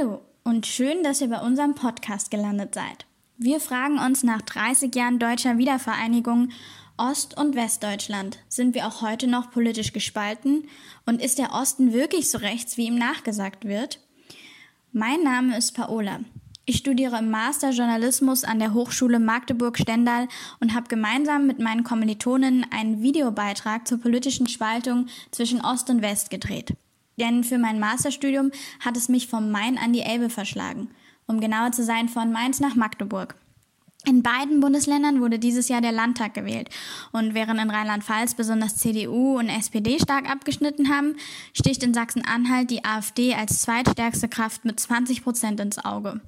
Hallo und schön, dass ihr bei unserem Podcast gelandet seid. Wir fragen uns nach 30 Jahren deutscher Wiedervereinigung Ost- und Westdeutschland. Sind wir auch heute noch politisch gespalten? Und ist der Osten wirklich so rechts, wie ihm nachgesagt wird? Mein Name ist Paola. Ich studiere im Master Journalismus an der Hochschule Magdeburg-Stendal und habe gemeinsam mit meinen Kommilitonen einen Videobeitrag zur politischen Spaltung zwischen Ost und West gedreht. Denn für mein Masterstudium hat es mich vom Main an die Elbe verschlagen, um genauer zu sein von Mainz nach Magdeburg. In beiden Bundesländern wurde dieses Jahr der Landtag gewählt. Und während in Rheinland-Pfalz besonders CDU und SPD stark abgeschnitten haben, sticht in Sachsen-Anhalt die AfD als zweitstärkste Kraft mit 20 Prozent ins Auge.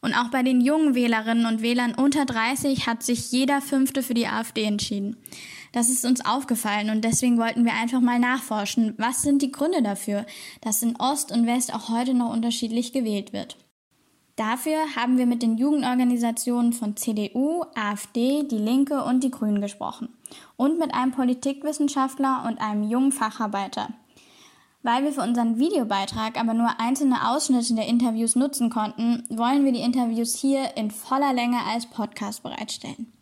Und auch bei den jungen Wählerinnen und Wählern unter 30 hat sich jeder Fünfte für die AfD entschieden. Das ist uns aufgefallen und deswegen wollten wir einfach mal nachforschen, was sind die Gründe dafür, dass in Ost und West auch heute noch unterschiedlich gewählt wird. Dafür haben wir mit den Jugendorganisationen von CDU, AfD, Die Linke und die Grünen gesprochen und mit einem Politikwissenschaftler und einem jungen Facharbeiter. Weil wir für unseren Videobeitrag aber nur einzelne Ausschnitte der Interviews nutzen konnten, wollen wir die Interviews hier in voller Länge als Podcast bereitstellen.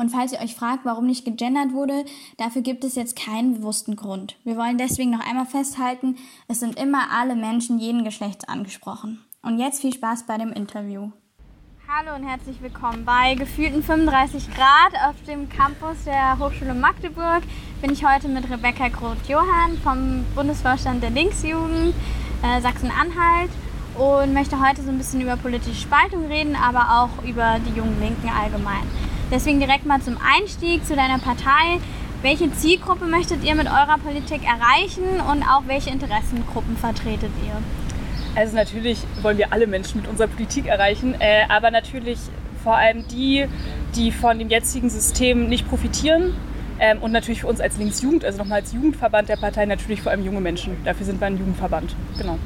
Und falls ihr euch fragt, warum nicht gegendert wurde, dafür gibt es jetzt keinen bewussten Grund. Wir wollen deswegen noch einmal festhalten, es sind immer alle Menschen jeden Geschlechts angesprochen. Und jetzt viel Spaß bei dem Interview. Hallo und herzlich willkommen bei gefühlten 35 Grad auf dem Campus der Hochschule Magdeburg. Bin ich heute mit Rebecca Groth-Johann vom Bundesvorstand der Linksjugend äh, Sachsen-Anhalt und möchte heute so ein bisschen über politische Spaltung reden, aber auch über die jungen Linken allgemein. Deswegen direkt mal zum Einstieg zu deiner Partei. Welche Zielgruppe möchtet ihr mit eurer Politik erreichen und auch welche Interessengruppen vertretet ihr? Also natürlich wollen wir alle Menschen mit unserer Politik erreichen, äh, aber natürlich vor allem die, die von dem jetzigen System nicht profitieren. Ähm, und natürlich für uns als Linksjugend, also nochmal als Jugendverband der Partei, natürlich vor allem junge Menschen. Dafür sind wir ein Jugendverband. Genau.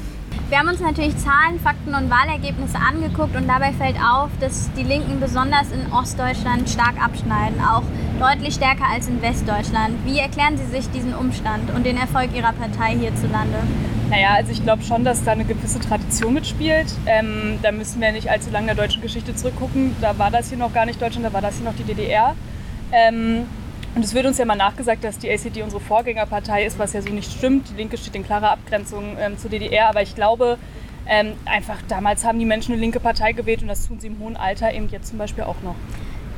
Wir haben uns natürlich Zahlen, Fakten und Wahlergebnisse angeguckt und dabei fällt auf, dass die Linken besonders in Ostdeutschland stark abschneiden, auch deutlich stärker als in Westdeutschland. Wie erklären Sie sich diesen Umstand und den Erfolg Ihrer Partei hierzulande? Naja, also ich glaube schon, dass da eine gewisse Tradition mitspielt. Ähm, da müssen wir nicht allzu lange in der deutschen Geschichte zurückgucken. Da war das hier noch gar nicht Deutschland, da war das hier noch die DDR. Ähm, und es wird uns ja mal nachgesagt, dass die ACD unsere Vorgängerpartei ist, was ja so nicht stimmt. Die Linke steht in klarer Abgrenzung ähm, zur DDR. Aber ich glaube, ähm, einfach damals haben die Menschen eine linke Partei gewählt und das tun sie im hohen Alter eben jetzt zum Beispiel auch noch.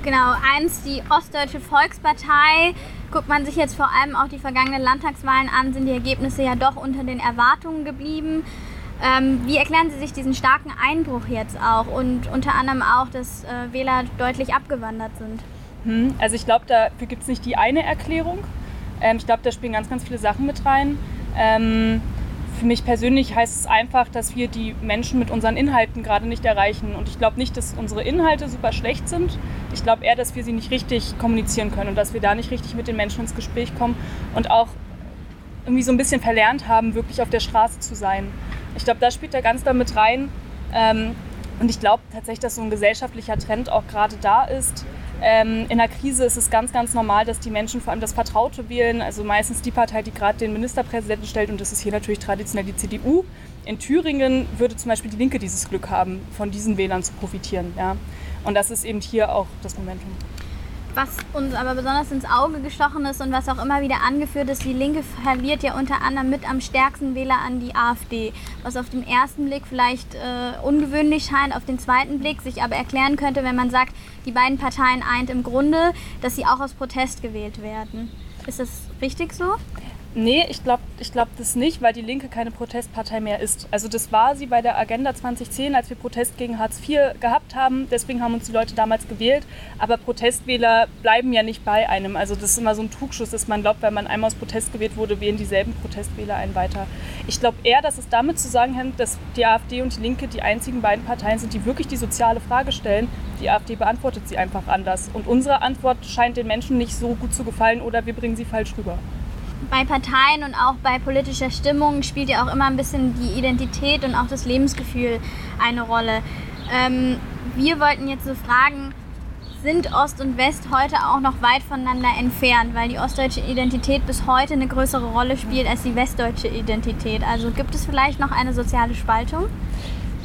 Genau, eins die Ostdeutsche Volkspartei. Guckt man sich jetzt vor allem auch die vergangenen Landtagswahlen an, sind die Ergebnisse ja doch unter den Erwartungen geblieben. Ähm, wie erklären Sie sich diesen starken Einbruch jetzt auch und unter anderem auch, dass äh, Wähler deutlich abgewandert sind? Hm, also ich glaube, dafür gibt es nicht die eine Erklärung. Ähm, ich glaube, da spielen ganz, ganz viele Sachen mit rein. Ähm, für mich persönlich heißt es einfach, dass wir die Menschen mit unseren Inhalten gerade nicht erreichen. Und ich glaube nicht, dass unsere Inhalte super schlecht sind. Ich glaube eher, dass wir sie nicht richtig kommunizieren können und dass wir da nicht richtig mit den Menschen ins Gespräch kommen und auch irgendwie so ein bisschen verlernt haben, wirklich auf der Straße zu sein. Ich glaube, da spielt da ganz damit rein. Ähm, und ich glaube tatsächlich, dass so ein gesellschaftlicher Trend auch gerade da ist, ähm, in der Krise ist es ganz, ganz normal, dass die Menschen vor allem das Vertraute wählen, also meistens die Partei, die gerade den Ministerpräsidenten stellt und das ist hier natürlich traditionell die CDU. In Thüringen würde zum Beispiel die Linke dieses Glück haben, von diesen Wählern zu profitieren. Ja. Und das ist eben hier auch das Momentum. Was uns aber besonders ins Auge gestochen ist und was auch immer wieder angeführt ist, die Linke verliert ja unter anderem mit am stärksten Wähler an die AfD. Was auf den ersten Blick vielleicht äh, ungewöhnlich scheint, auf den zweiten Blick sich aber erklären könnte, wenn man sagt, die beiden Parteien eint im Grunde, dass sie auch aus Protest gewählt werden. Ist das richtig so? Nee, ich glaube ich glaub das nicht, weil die Linke keine Protestpartei mehr ist. Also das war sie bei der Agenda 2010, als wir Protest gegen Hartz IV gehabt haben. Deswegen haben uns die Leute damals gewählt. Aber Protestwähler bleiben ja nicht bei einem. Also das ist immer so ein Trugschuss, dass man glaubt, wenn man einmal aus Protest gewählt wurde, wählen dieselben Protestwähler einen weiter. Ich glaube eher, dass es damit zusammenhängt, dass die AfD und die Linke die einzigen beiden Parteien sind, die wirklich die soziale Frage stellen. Die AfD beantwortet sie einfach anders. Und unsere Antwort scheint den Menschen nicht so gut zu gefallen oder wir bringen sie falsch rüber bei Parteien und auch bei politischer Stimmung spielt ja auch immer ein bisschen die Identität und auch das Lebensgefühl eine Rolle. Ähm, wir wollten jetzt so fragen, sind Ost und West heute auch noch weit voneinander entfernt, weil die ostdeutsche Identität bis heute eine größere Rolle spielt als die westdeutsche Identität. Also gibt es vielleicht noch eine soziale Spaltung?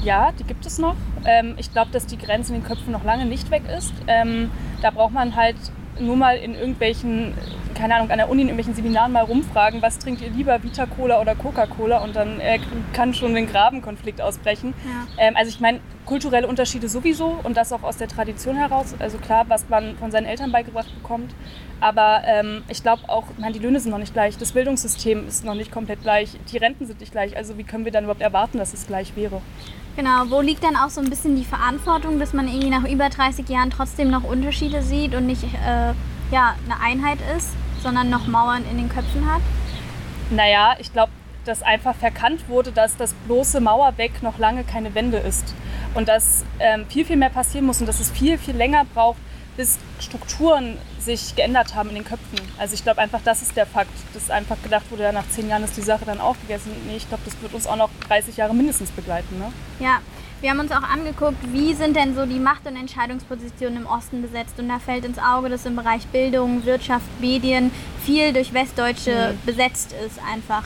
ja, die gibt es noch. Ähm, ich glaube, dass die Grenze in den Köpfen noch lange nicht weg ist. Ähm, da braucht man halt nur mal in irgendwelchen, keine Ahnung, an der Uni in irgendwelchen Seminaren mal rumfragen, was trinkt ihr lieber, Vita-Cola oder Coca-Cola und dann äh, kann schon ein Grabenkonflikt ausbrechen. Ja. Ähm, also ich meine, kulturelle Unterschiede sowieso und das auch aus der Tradition heraus. Also klar, was man von seinen Eltern beigebracht bekommt. Aber ähm, ich glaube auch, man, die Löhne sind noch nicht gleich, das Bildungssystem ist noch nicht komplett gleich, die Renten sind nicht gleich. Also wie können wir dann überhaupt erwarten, dass es gleich wäre? Genau, wo liegt dann auch so ein bisschen die Verantwortung, dass man irgendwie nach über 30 Jahren trotzdem noch Unterschiede sieht und nicht äh, ja, eine Einheit ist, sondern noch Mauern in den Köpfen hat? Naja, ich glaube, dass einfach verkannt wurde, dass das bloße Mauerweg noch lange keine Wende ist und dass ähm, viel, viel mehr passieren muss und dass es viel, viel länger braucht, bis Strukturen sich geändert haben in den Köpfen. Also ich glaube einfach, das ist der Fakt, dass einfach gedacht wurde, ja, nach zehn Jahren ist die Sache dann aufgegessen. Nee, ich glaube, das wird uns auch noch 30 Jahre mindestens begleiten. Ne? Ja, wir haben uns auch angeguckt, wie sind denn so die Macht- und Entscheidungspositionen im Osten besetzt. Und da fällt ins Auge, dass im Bereich Bildung, Wirtschaft, Medien viel durch Westdeutsche mhm. besetzt ist einfach.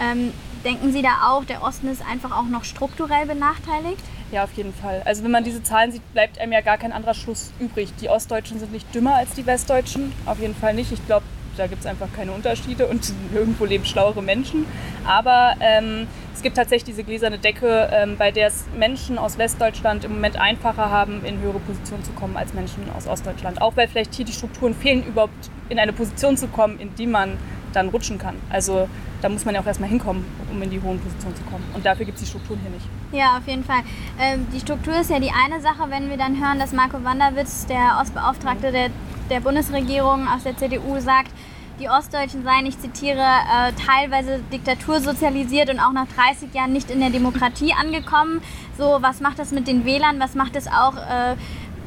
Ähm, denken Sie da auch, der Osten ist einfach auch noch strukturell benachteiligt? Ja, auf jeden Fall. Also wenn man diese Zahlen sieht, bleibt einem ja gar kein anderer Schluss übrig. Die Ostdeutschen sind nicht dümmer als die Westdeutschen, auf jeden Fall nicht. Ich glaube, da gibt es einfach keine Unterschiede und irgendwo leben schlauere Menschen. Aber ähm, es gibt tatsächlich diese gläserne Decke, ähm, bei der es Menschen aus Westdeutschland im Moment einfacher haben, in höhere Positionen zu kommen als Menschen aus Ostdeutschland. Auch weil vielleicht hier die Strukturen fehlen, überhaupt in eine Position zu kommen, in die man dann rutschen kann. Also da muss man ja auch erstmal hinkommen, um in die hohen Positionen zu kommen. Und dafür gibt es die Strukturen hier nicht. Ja, auf jeden Fall. Ähm, die Struktur ist ja die eine Sache, wenn wir dann hören, dass Marco Wanderwitz, der Ostbeauftragte der, der Bundesregierung aus der CDU, sagt, die Ostdeutschen seien, ich zitiere, äh, teilweise diktatursozialisiert und auch nach 30 Jahren nicht in der Demokratie angekommen. So, was macht das mit den Wählern? Was macht es auch äh,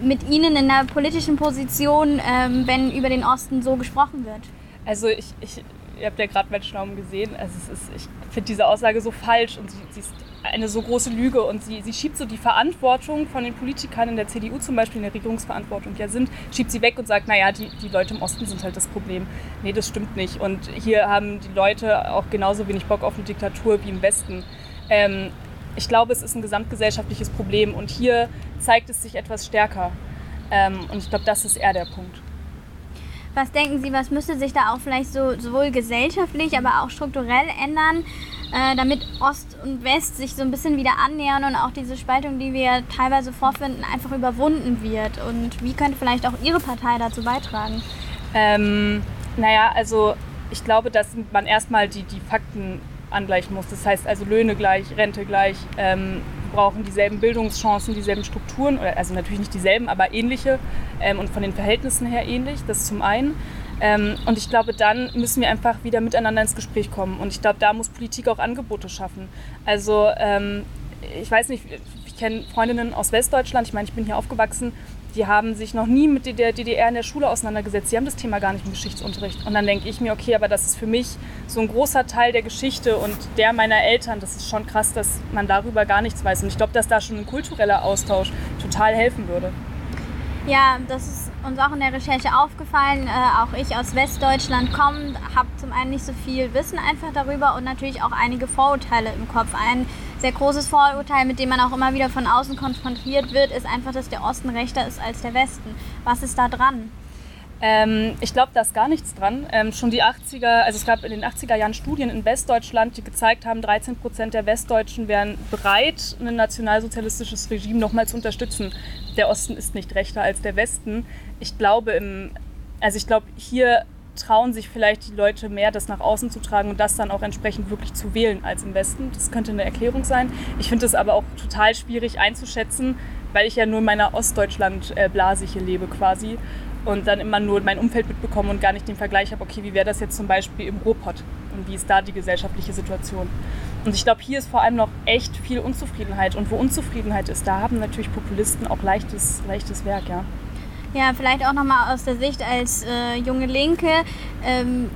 mit Ihnen in der politischen Position, äh, wenn über den Osten so gesprochen wird? Also ich, ich ihr habt ja gerade meinen Schnaum gesehen. Also ist, ich finde diese Aussage so falsch und sie, sie, ist eine so große Lüge und sie, sie schiebt so die Verantwortung von den Politikern in der CDU zum Beispiel in der Regierungsverantwortung ja sind, schiebt sie weg und sagt, naja, die, die Leute im Osten sind halt das Problem. Nee, das stimmt nicht. Und hier haben die Leute auch genauso wenig Bock auf eine Diktatur wie im Westen. Ähm, ich glaube, es ist ein gesamtgesellschaftliches Problem und hier zeigt es sich etwas stärker. Ähm, und ich glaube, das ist eher der Punkt. Was denken Sie, was müsste sich da auch vielleicht so sowohl gesellschaftlich, aber auch strukturell ändern, äh, damit Ost und West sich so ein bisschen wieder annähern und auch diese Spaltung, die wir teilweise vorfinden, einfach überwunden wird? Und wie könnte vielleicht auch Ihre Partei dazu beitragen? Ähm, naja, also ich glaube, dass man erstmal die, die Fakten angleichen muss. Das heißt also Löhne gleich, Rente gleich. Ähm, brauchen dieselben Bildungschancen, dieselben Strukturen, also natürlich nicht dieselben, aber ähnliche ähm, und von den Verhältnissen her ähnlich, das zum einen. Ähm, und ich glaube, dann müssen wir einfach wieder miteinander ins Gespräch kommen. Und ich glaube, da muss Politik auch Angebote schaffen. Also ähm, ich weiß nicht, ich kenne Freundinnen aus Westdeutschland, ich meine, ich bin hier aufgewachsen, die haben sich noch nie mit der DDR in der Schule auseinandergesetzt. Die haben das Thema gar nicht im Geschichtsunterricht. Und dann denke ich mir, okay, aber das ist für mich so ein großer Teil der Geschichte und der meiner Eltern. Das ist schon krass, dass man darüber gar nichts weiß. Und ich glaube, dass da schon ein kultureller Austausch total helfen würde. Ja, das ist uns auch in der Recherche aufgefallen. Äh, auch ich aus Westdeutschland komme, habe zum einen nicht so viel Wissen einfach darüber und natürlich auch einige Vorurteile im Kopf. Ein sehr großes Vorurteil, mit dem man auch immer wieder von außen konfrontiert wird, ist einfach, dass der Osten rechter ist als der Westen. Was ist da dran? Ähm, ich glaube, da ist gar nichts dran. Ähm, schon die 80er, also es gab in den 80er Jahren Studien in Westdeutschland, die gezeigt haben, 13 Prozent der Westdeutschen wären bereit, ein nationalsozialistisches Regime nochmal zu unterstützen. Der Osten ist nicht rechter als der Westen. Ich glaube, im, also ich glaube, hier trauen sich vielleicht die Leute mehr, das nach außen zu tragen und das dann auch entsprechend wirklich zu wählen als im Westen. Das könnte eine Erklärung sein. Ich finde es aber auch total schwierig einzuschätzen, weil ich ja nur in meiner Ostdeutschland-Blase hier lebe quasi und dann immer nur mein Umfeld mitbekomme und gar nicht den Vergleich habe, okay, wie wäre das jetzt zum Beispiel im Ruhrpott und wie ist da die gesellschaftliche Situation. Und ich glaube, hier ist vor allem noch echt viel Unzufriedenheit und wo Unzufriedenheit ist, da haben natürlich Populisten auch leichtes, leichtes Werk, ja. Ja, vielleicht auch nochmal aus der Sicht als äh, junge Linke. Ähm,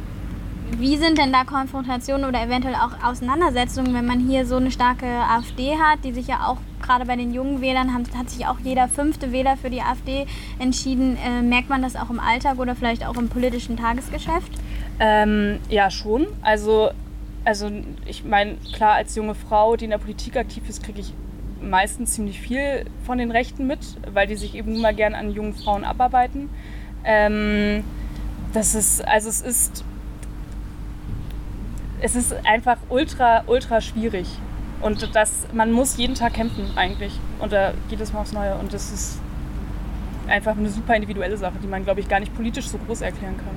wie sind denn da Konfrontationen oder eventuell auch Auseinandersetzungen, wenn man hier so eine starke AfD hat, die sich ja auch gerade bei den jungen Wählern haben, hat sich auch jeder fünfte Wähler für die AfD entschieden. Äh, merkt man das auch im Alltag oder vielleicht auch im politischen Tagesgeschäft? Ähm, ja, schon. Also, also ich meine, klar, als junge Frau, die in der Politik aktiv ist, kriege ich meistens ziemlich viel von den Rechten mit, weil die sich eben immer gern an jungen Frauen abarbeiten. Ähm, das ist, also es ist, es ist einfach ultra, ultra schwierig. Und das, man muss jeden Tag kämpfen eigentlich. Und da geht es mal aufs Neue. Und das ist einfach eine super individuelle Sache, die man, glaube ich, gar nicht politisch so groß erklären kann.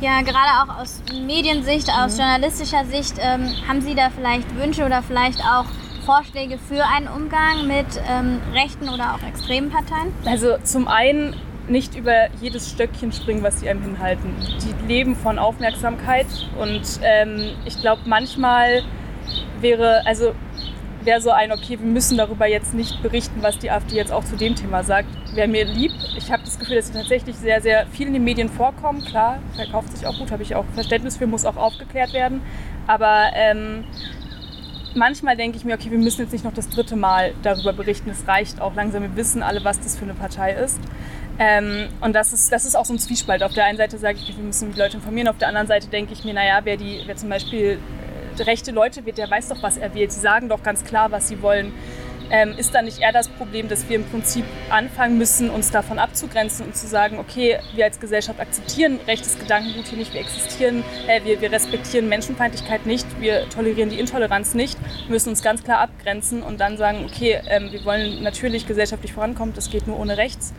Ja, gerade auch aus Mediensicht, aus mhm. journalistischer Sicht, ähm, haben Sie da vielleicht Wünsche oder vielleicht auch Vorschläge für einen Umgang mit ähm, rechten oder auch extremen Parteien? Also zum einen nicht über jedes Stöckchen springen, was sie einem hinhalten. Die leben von Aufmerksamkeit und ähm, ich glaube manchmal wäre, also wäre so ein, okay, wir müssen darüber jetzt nicht berichten, was die AfD jetzt auch zu dem Thema sagt. Wäre mir lieb. Ich habe das Gefühl, dass sie tatsächlich sehr, sehr viel in den Medien vorkommen. Klar, verkauft sich auch gut, habe ich auch Verständnis für, muss auch aufgeklärt werden. Aber ähm, manchmal denke ich mir, okay, wir müssen jetzt nicht noch das dritte Mal darüber berichten. Es reicht auch langsam. Wir wissen alle, was das für eine Partei ist. Ähm, und das ist, das ist auch so ein Zwiespalt. Auf der einen Seite sage ich, wir müssen die Leute informieren. Auf der anderen Seite denke ich mir, naja, wer, die, wer zum Beispiel äh, rechte Leute wird, der weiß doch, was er wählt. Sie sagen doch ganz klar, was sie wollen. Ähm, ist da nicht eher das Problem, dass wir im Prinzip anfangen müssen, uns davon abzugrenzen und zu sagen, okay, wir als Gesellschaft akzeptieren rechtes Gedankengut hier nicht, wir existieren, äh, wir, wir respektieren Menschenfeindlichkeit nicht, wir tolerieren die Intoleranz nicht, müssen uns ganz klar abgrenzen und dann sagen, okay, ähm, wir wollen natürlich gesellschaftlich vorankommen, das geht nur ohne rechts.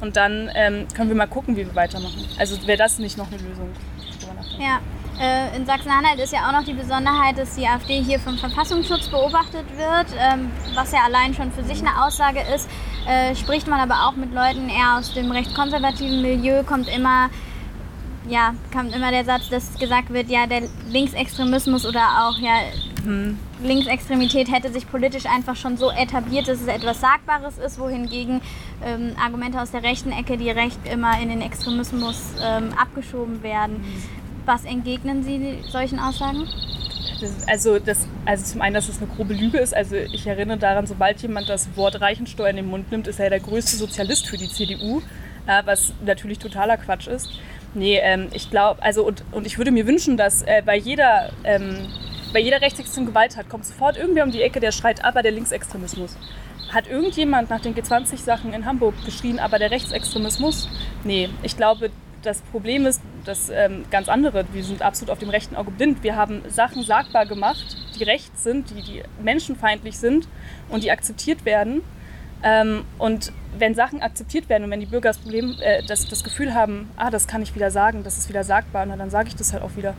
Und dann ähm, können wir mal gucken, wie wir weitermachen. Also wäre das nicht noch eine Lösung? Ja, äh, in Sachsen-Anhalt ist ja auch noch die Besonderheit, dass die AfD hier vom Verfassungsschutz beobachtet wird, ähm, was ja allein schon für sich eine Aussage ist. Äh, spricht man aber auch mit Leuten eher aus dem recht konservativen Milieu, kommt immer ja, kommt immer der Satz, dass gesagt wird, ja, der Linksextremismus oder auch ja, mhm. Linksextremität hätte sich politisch einfach schon so etabliert, dass es etwas Sagbares ist, wohingegen ähm, Argumente aus der rechten Ecke direkt immer in den Extremismus ähm, abgeschoben werden. Mhm. Was entgegnen Sie solchen Aussagen? Das, also, das, also zum einen, dass es eine grobe Lüge ist. Also ich erinnere daran, sobald jemand das Wort Reichensteuer in den Mund nimmt, ist er der größte Sozialist für die CDU, äh, was natürlich totaler Quatsch ist. Nee, ähm, ich glaube, also und, und ich würde mir wünschen, dass äh, bei jeder ähm, bei jeder rechtsextremen Gewalt hat, kommt sofort irgendwer um die Ecke, der schreit, aber der Linksextremismus. Hat irgendjemand nach den G20-Sachen in Hamburg geschrien, aber der Rechtsextremismus? Nee, ich glaube, das Problem ist das ähm, ganz andere. Wir sind absolut auf dem rechten Auge blind. Wir haben Sachen sagbar gemacht, die rechts sind, die, die menschenfeindlich sind und die akzeptiert werden. Ähm, und wenn Sachen akzeptiert werden und wenn die Bürger das, Problem, äh, das, das Gefühl haben, ah, das kann ich wieder sagen, das ist wieder sagbar, na, dann sage ich das halt auch wieder.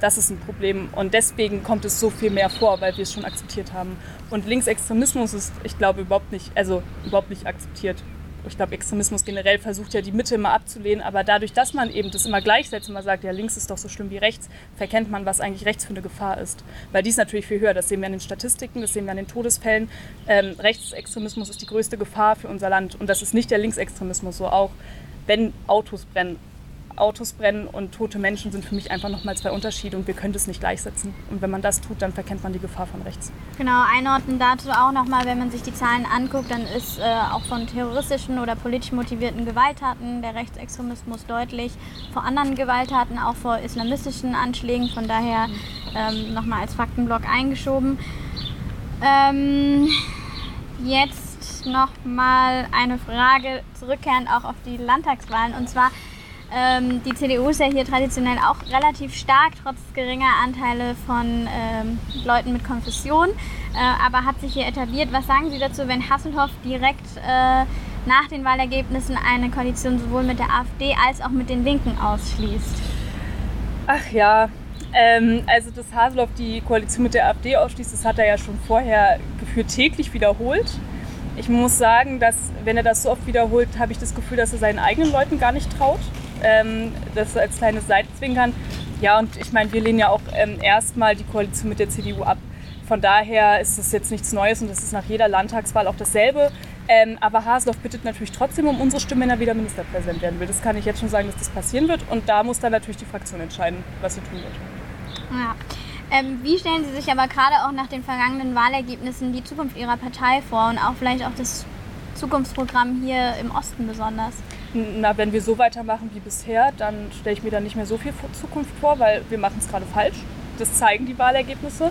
Das ist ein Problem. Und deswegen kommt es so viel mehr vor, weil wir es schon akzeptiert haben. Und Linksextremismus ist, ich glaube, überhaupt nicht, also überhaupt nicht akzeptiert ich glaube, Extremismus generell versucht ja die Mitte immer abzulehnen, aber dadurch, dass man eben das immer gleichsetzt und man sagt, ja, links ist doch so schlimm wie rechts, verkennt man, was eigentlich rechts für eine Gefahr ist. Weil die ist natürlich viel höher, das sehen wir an den Statistiken, das sehen wir an den Todesfällen. Ähm, Rechtsextremismus ist die größte Gefahr für unser Land und das ist nicht der Linksextremismus so auch, wenn Autos brennen Autos brennen und tote Menschen sind für mich einfach nochmal zwei Unterschiede und wir können das nicht gleichsetzen. Und wenn man das tut, dann verkennt man die Gefahr von rechts. Genau, einordnen dazu auch nochmal, wenn man sich die Zahlen anguckt, dann ist äh, auch von terroristischen oder politisch motivierten Gewalttaten der Rechtsextremismus deutlich vor anderen Gewalttaten, auch vor islamistischen Anschlägen. Von daher ähm, nochmal als Faktenblock eingeschoben. Ähm, jetzt nochmal eine Frage zurückkehrend auch auf die Landtagswahlen. Und zwar ähm, die CDU ist ja hier traditionell auch relativ stark, trotz geringer Anteile von ähm, Leuten mit Konfession, äh, aber hat sich hier etabliert. Was sagen Sie dazu, wenn Hasselhoff direkt äh, nach den Wahlergebnissen eine Koalition sowohl mit der AfD als auch mit den Linken ausschließt? Ach ja, ähm, also dass Haseloff die Koalition mit der AfD ausschließt, das hat er ja schon vorher gefühlt täglich wiederholt. Ich muss sagen, dass wenn er das so oft wiederholt, habe ich das Gefühl, dass er seinen eigenen Leuten gar nicht traut ähm, das als kleines Seitenzwinkern. Ja, und ich meine, wir lehnen ja auch ähm, erstmal die Koalition mit der CDU ab. Von daher ist das jetzt nichts Neues und das ist nach jeder Landtagswahl auch dasselbe. Ähm, aber Haseloff bittet natürlich trotzdem um unsere Stimme, wenn er wieder Ministerpräsident werden will. Das kann ich jetzt schon sagen, dass das passieren wird. Und da muss dann natürlich die Fraktion entscheiden, was sie tun wird. Ja. Ähm, wie stellen Sie sich aber gerade auch nach den vergangenen Wahlergebnissen die Zukunft Ihrer Partei vor und auch vielleicht auch das Zukunftsprogramm hier im Osten besonders? Na, wenn wir so weitermachen wie bisher, dann stelle ich mir da nicht mehr so viel Zukunft vor, weil wir machen es gerade falsch. Das zeigen die Wahlergebnisse.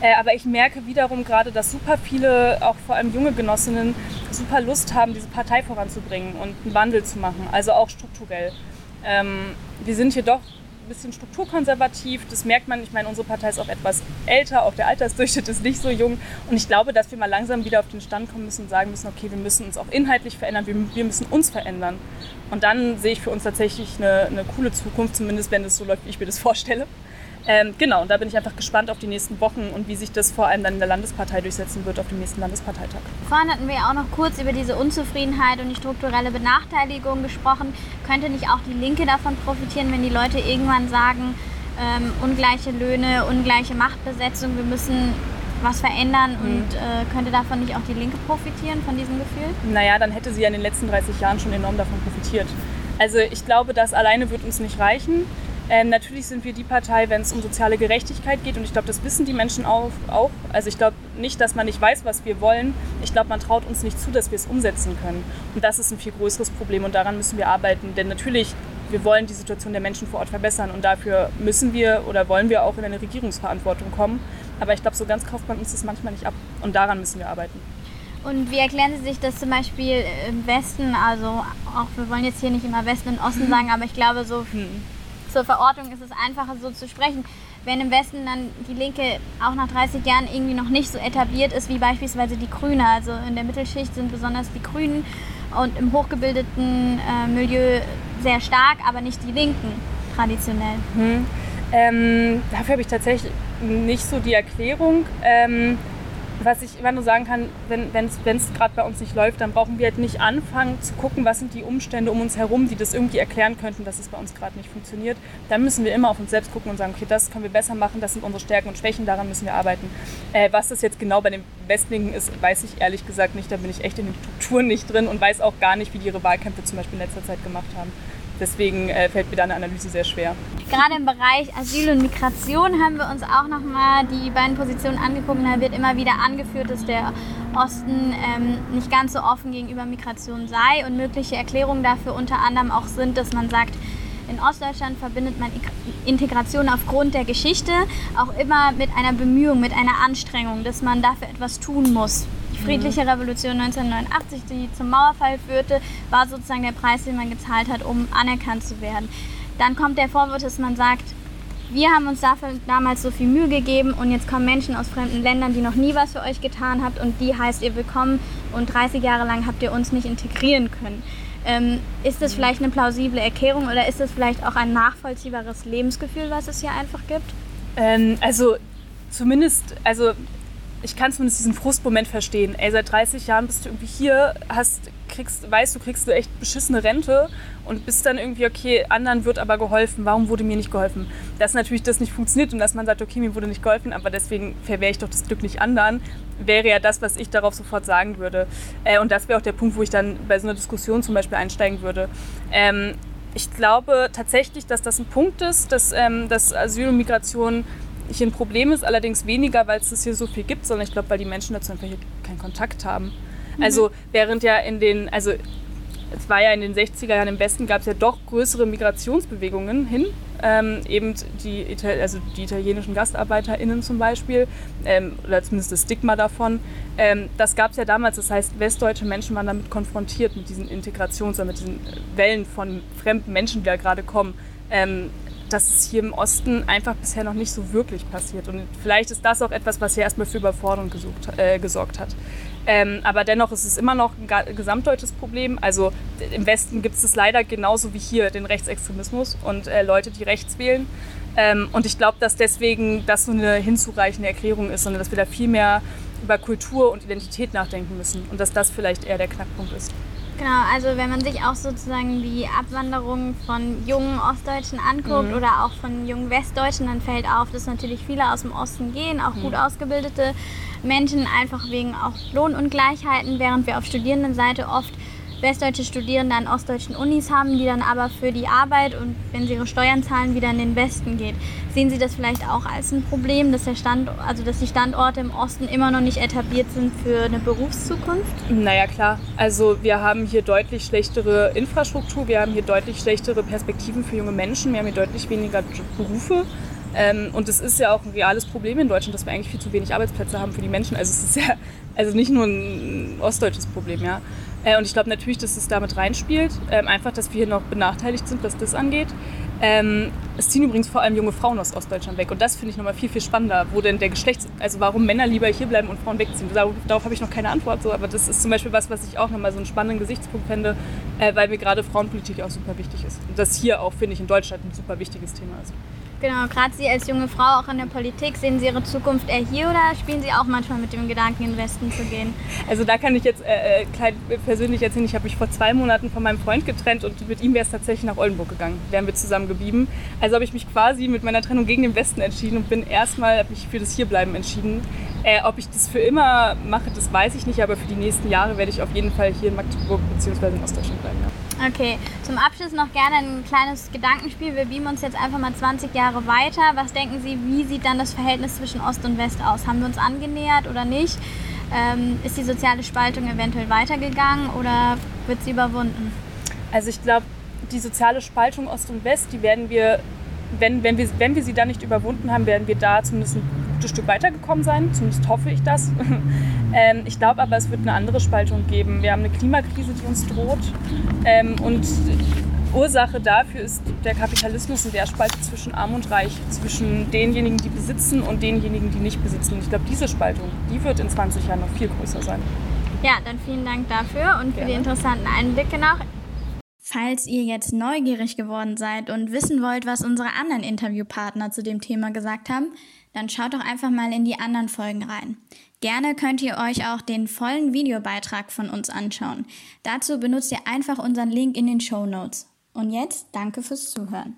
Äh, aber ich merke wiederum gerade, dass super viele, auch vor allem junge Genossinnen, super Lust haben, diese Partei voranzubringen und einen Wandel zu machen, also auch strukturell. Ähm, wir sind hier doch ein bisschen strukturkonservativ. Das merkt man. Ich meine, unsere Partei ist auch etwas älter, auch der Altersdurchschnitt ist nicht so jung. Und ich glaube, dass wir mal langsam wieder auf den Stand kommen müssen und sagen müssen, okay, wir müssen uns auch inhaltlich verändern, wir, wir müssen uns verändern. Und dann sehe ich für uns tatsächlich eine, eine coole Zukunft, zumindest wenn es so läuft, wie ich mir das vorstelle. Ähm, genau, und da bin ich einfach gespannt auf die nächsten Wochen und wie sich das vor allem dann in der Landespartei durchsetzen wird auf dem nächsten Landesparteitag. Vorhin hatten wir ja auch noch kurz über diese Unzufriedenheit und die strukturelle Benachteiligung gesprochen. Könnte nicht auch die Linke davon profitieren, wenn die Leute irgendwann sagen, ähm, ungleiche Löhne, ungleiche Machtbesetzung, wir müssen was verändern mhm. und äh, könnte davon nicht auch die Linke profitieren, von diesem Gefühl? Naja, dann hätte sie ja in den letzten 30 Jahren schon enorm davon profitiert. Also ich glaube, das alleine wird uns nicht reichen. Ähm, natürlich sind wir die Partei, wenn es um soziale Gerechtigkeit geht und ich glaube, das wissen die Menschen auch. auch. Also ich glaube nicht, dass man nicht weiß, was wir wollen. Ich glaube, man traut uns nicht zu, dass wir es umsetzen können. Und das ist ein viel größeres Problem und daran müssen wir arbeiten. Denn natürlich, wir wollen die Situation der Menschen vor Ort verbessern und dafür müssen wir oder wollen wir auch in eine Regierungsverantwortung kommen. Aber ich glaube, so ganz kauft man uns das manchmal nicht ab und daran müssen wir arbeiten. Und wie erklären Sie sich das zum Beispiel im Westen, also auch wir wollen jetzt hier nicht immer Westen und Osten sagen, aber ich glaube so hm zur Verortung ist es einfacher so zu sprechen. Wenn im Westen dann die Linke auch nach 30 Jahren irgendwie noch nicht so etabliert ist wie beispielsweise die Grüne. Also in der Mittelschicht sind besonders die Grünen und im hochgebildeten äh, Milieu sehr stark, aber nicht die Linken traditionell. Hm. Ähm, dafür habe ich tatsächlich nicht so die Erklärung. Ähm, was ich immer nur sagen kann, wenn es gerade bei uns nicht läuft, dann brauchen wir halt nicht anfangen zu gucken, was sind die Umstände um uns herum, die das irgendwie erklären könnten, dass es bei uns gerade nicht funktioniert. Dann müssen wir immer auf uns selbst gucken und sagen, okay, das können wir besser machen, das sind unsere Stärken und Schwächen, daran müssen wir arbeiten. Äh, was das jetzt genau bei den Westlinken ist, weiß ich ehrlich gesagt nicht. Da bin ich echt in den Strukturen nicht drin und weiß auch gar nicht, wie die ihre Wahlkämpfe zum Beispiel in letzter Zeit gemacht haben. Deswegen äh, fällt mir da eine Analyse sehr schwer. Gerade im Bereich Asyl und Migration haben wir uns auch nochmal die beiden Positionen angeguckt. Da wird immer wieder angeführt, dass der Osten ähm, nicht ganz so offen gegenüber Migration sei und mögliche Erklärungen dafür unter anderem auch sind, dass man sagt, in Ostdeutschland verbindet man Integration aufgrund der Geschichte auch immer mit einer Bemühung, mit einer Anstrengung, dass man dafür etwas tun muss. Die friedliche Revolution 1989, die zum Mauerfall führte, war sozusagen der Preis, den man gezahlt hat, um anerkannt zu werden. Dann kommt der Vorwurf, dass man sagt, wir haben uns dafür damals so viel Mühe gegeben und jetzt kommen Menschen aus fremden Ländern, die noch nie was für euch getan habt und die heißt ihr willkommen und 30 Jahre lang habt ihr uns nicht integrieren können. Ähm, ist das vielleicht eine plausible Erklärung oder ist das vielleicht auch ein nachvollziehbares Lebensgefühl, was es hier einfach gibt? Ähm, also zumindest, also ich kann zumindest diesen Frustmoment verstehen. Ey, seit 30 Jahren bist du irgendwie hier, hast, kriegst, weißt du, kriegst du echt beschissene Rente und bist dann irgendwie, okay, anderen wird aber geholfen, warum wurde mir nicht geholfen? Dass natürlich das nicht funktioniert und dass man sagt, okay, mir wurde nicht geholfen, aber deswegen verwehre ich doch das Glück nicht anderen, wäre ja das, was ich darauf sofort sagen würde. Äh, und das wäre auch der Punkt, wo ich dann bei so einer Diskussion zum Beispiel einsteigen würde. Ähm, ich glaube tatsächlich, dass das ein Punkt ist, dass, ähm, dass Asyl und Migration hier ein Problem ist, allerdings weniger, weil es das hier so viel gibt, sondern ich glaube, weil die Menschen dazu einfach hier keinen Kontakt haben. Mhm. Also während ja in den, also es war ja in den 60er Jahren im Westen, gab es ja doch größere Migrationsbewegungen hin. Ähm, eben die, also die italienischen GastarbeiterInnen zum Beispiel, ähm, oder zumindest das Stigma davon. Ähm, das gab es ja damals, das heißt, westdeutsche Menschen waren damit konfrontiert, mit diesen Integrations- oder mit diesen Wellen von fremden Menschen, die da gerade kommen. Ähm, das ist hier im Osten einfach bisher noch nicht so wirklich passiert. Und vielleicht ist das auch etwas, was hier erstmal für Überforderung gesucht, äh, gesorgt hat. Ähm, aber dennoch ist es immer noch ein gesamtdeutsches Problem. Also im Westen gibt es leider genauso wie hier den Rechtsextremismus und äh, Leute, die rechts wählen. Ähm, und ich glaube, dass deswegen das so eine hinzureichende Erklärung ist, sondern dass wir da viel mehr über Kultur und Identität nachdenken müssen und dass das vielleicht eher der Knackpunkt ist. Genau, also wenn man sich auch sozusagen die Abwanderung von jungen Ostdeutschen anguckt mhm. oder auch von jungen Westdeutschen, dann fällt auf, dass natürlich viele aus dem Osten gehen, auch mhm. gut ausgebildete Menschen, einfach wegen auch Lohnungleichheiten, während wir auf Studierendenseite oft westdeutsche Studierende an ostdeutschen Unis haben, die dann aber für die Arbeit und wenn sie ihre Steuern zahlen, wieder in den Westen geht. Sehen Sie das vielleicht auch als ein Problem, dass, der Stand, also dass die Standorte im Osten immer noch nicht etabliert sind für eine Berufszukunft? Naja, klar. Also wir haben hier deutlich schlechtere Infrastruktur, wir haben hier deutlich schlechtere Perspektiven für junge Menschen, wir haben hier deutlich weniger Berufe. Ähm, und es ist ja auch ein reales Problem in Deutschland, dass wir eigentlich viel zu wenig Arbeitsplätze haben für die Menschen. Also es ist ja also nicht nur ein ostdeutsches Problem, ja. Äh, und ich glaube natürlich, dass es damit reinspielt. Ähm, einfach, dass wir hier noch benachteiligt sind, was das angeht. Ähm, es ziehen übrigens vor allem junge Frauen aus Ostdeutschland weg. Und das finde ich nochmal viel, viel spannender, wo denn der Geschlechts-, also warum Männer lieber hierbleiben und Frauen wegziehen. Darauf, darauf habe ich noch keine Antwort, so, aber das ist zum Beispiel was, was ich auch nochmal so einen spannenden Gesichtspunkt fände, äh, weil mir gerade Frauenpolitik auch super wichtig ist. Und das hier auch, finde ich, in Deutschland ein super wichtiges Thema ist. Genau, gerade Sie als junge Frau auch in der Politik, sehen Sie Ihre Zukunft eher hier oder spielen Sie auch manchmal mit dem Gedanken, in den Westen zu gehen? Also da kann ich jetzt äh, äh klein, persönlich erzählen, ich habe mich vor zwei Monaten von meinem Freund getrennt und mit ihm wäre es tatsächlich nach Oldenburg gegangen, wären wir zusammen geblieben. Also habe ich mich quasi mit meiner Trennung gegen den Westen entschieden und bin erstmal für das Hierbleiben entschieden. Äh, ob ich das für immer mache, das weiß ich nicht, aber für die nächsten Jahre werde ich auf jeden Fall hier in Magdeburg bzw. in Ostdeutschland bleiben. Ja. Okay, zum Abschluss noch gerne ein kleines Gedankenspiel. Wir beamen uns jetzt einfach mal 20 Jahre weiter. Was denken Sie, wie sieht dann das Verhältnis zwischen Ost und West aus? Haben wir uns angenähert oder nicht? Ähm, ist die soziale Spaltung eventuell weitergegangen oder wird sie überwunden? Also ich glaube, die soziale Spaltung Ost und West, die werden wir, wenn, wenn, wir, wenn wir sie dann nicht überwunden haben, werden wir da zumindest gutes Stück weitergekommen sein. Zumindest hoffe ich das. ähm, ich glaube aber, es wird eine andere Spaltung geben. Wir haben eine Klimakrise, die uns droht. Ähm, und Ursache dafür ist der Kapitalismus und der Spalt zwischen Arm und Reich, zwischen denjenigen, die besitzen und denjenigen, die nicht besitzen. Und ich glaube, diese Spaltung, die wird in 20 Jahren noch viel größer sein. Ja, dann vielen Dank dafür und für Gerne. die interessanten Einblicke noch. Falls ihr jetzt neugierig geworden seid und wissen wollt, was unsere anderen Interviewpartner zu dem Thema gesagt haben, dann schaut doch einfach mal in die anderen Folgen rein. Gerne könnt ihr euch auch den vollen Videobeitrag von uns anschauen. Dazu benutzt ihr einfach unseren Link in den Show Notes. Und jetzt danke fürs Zuhören.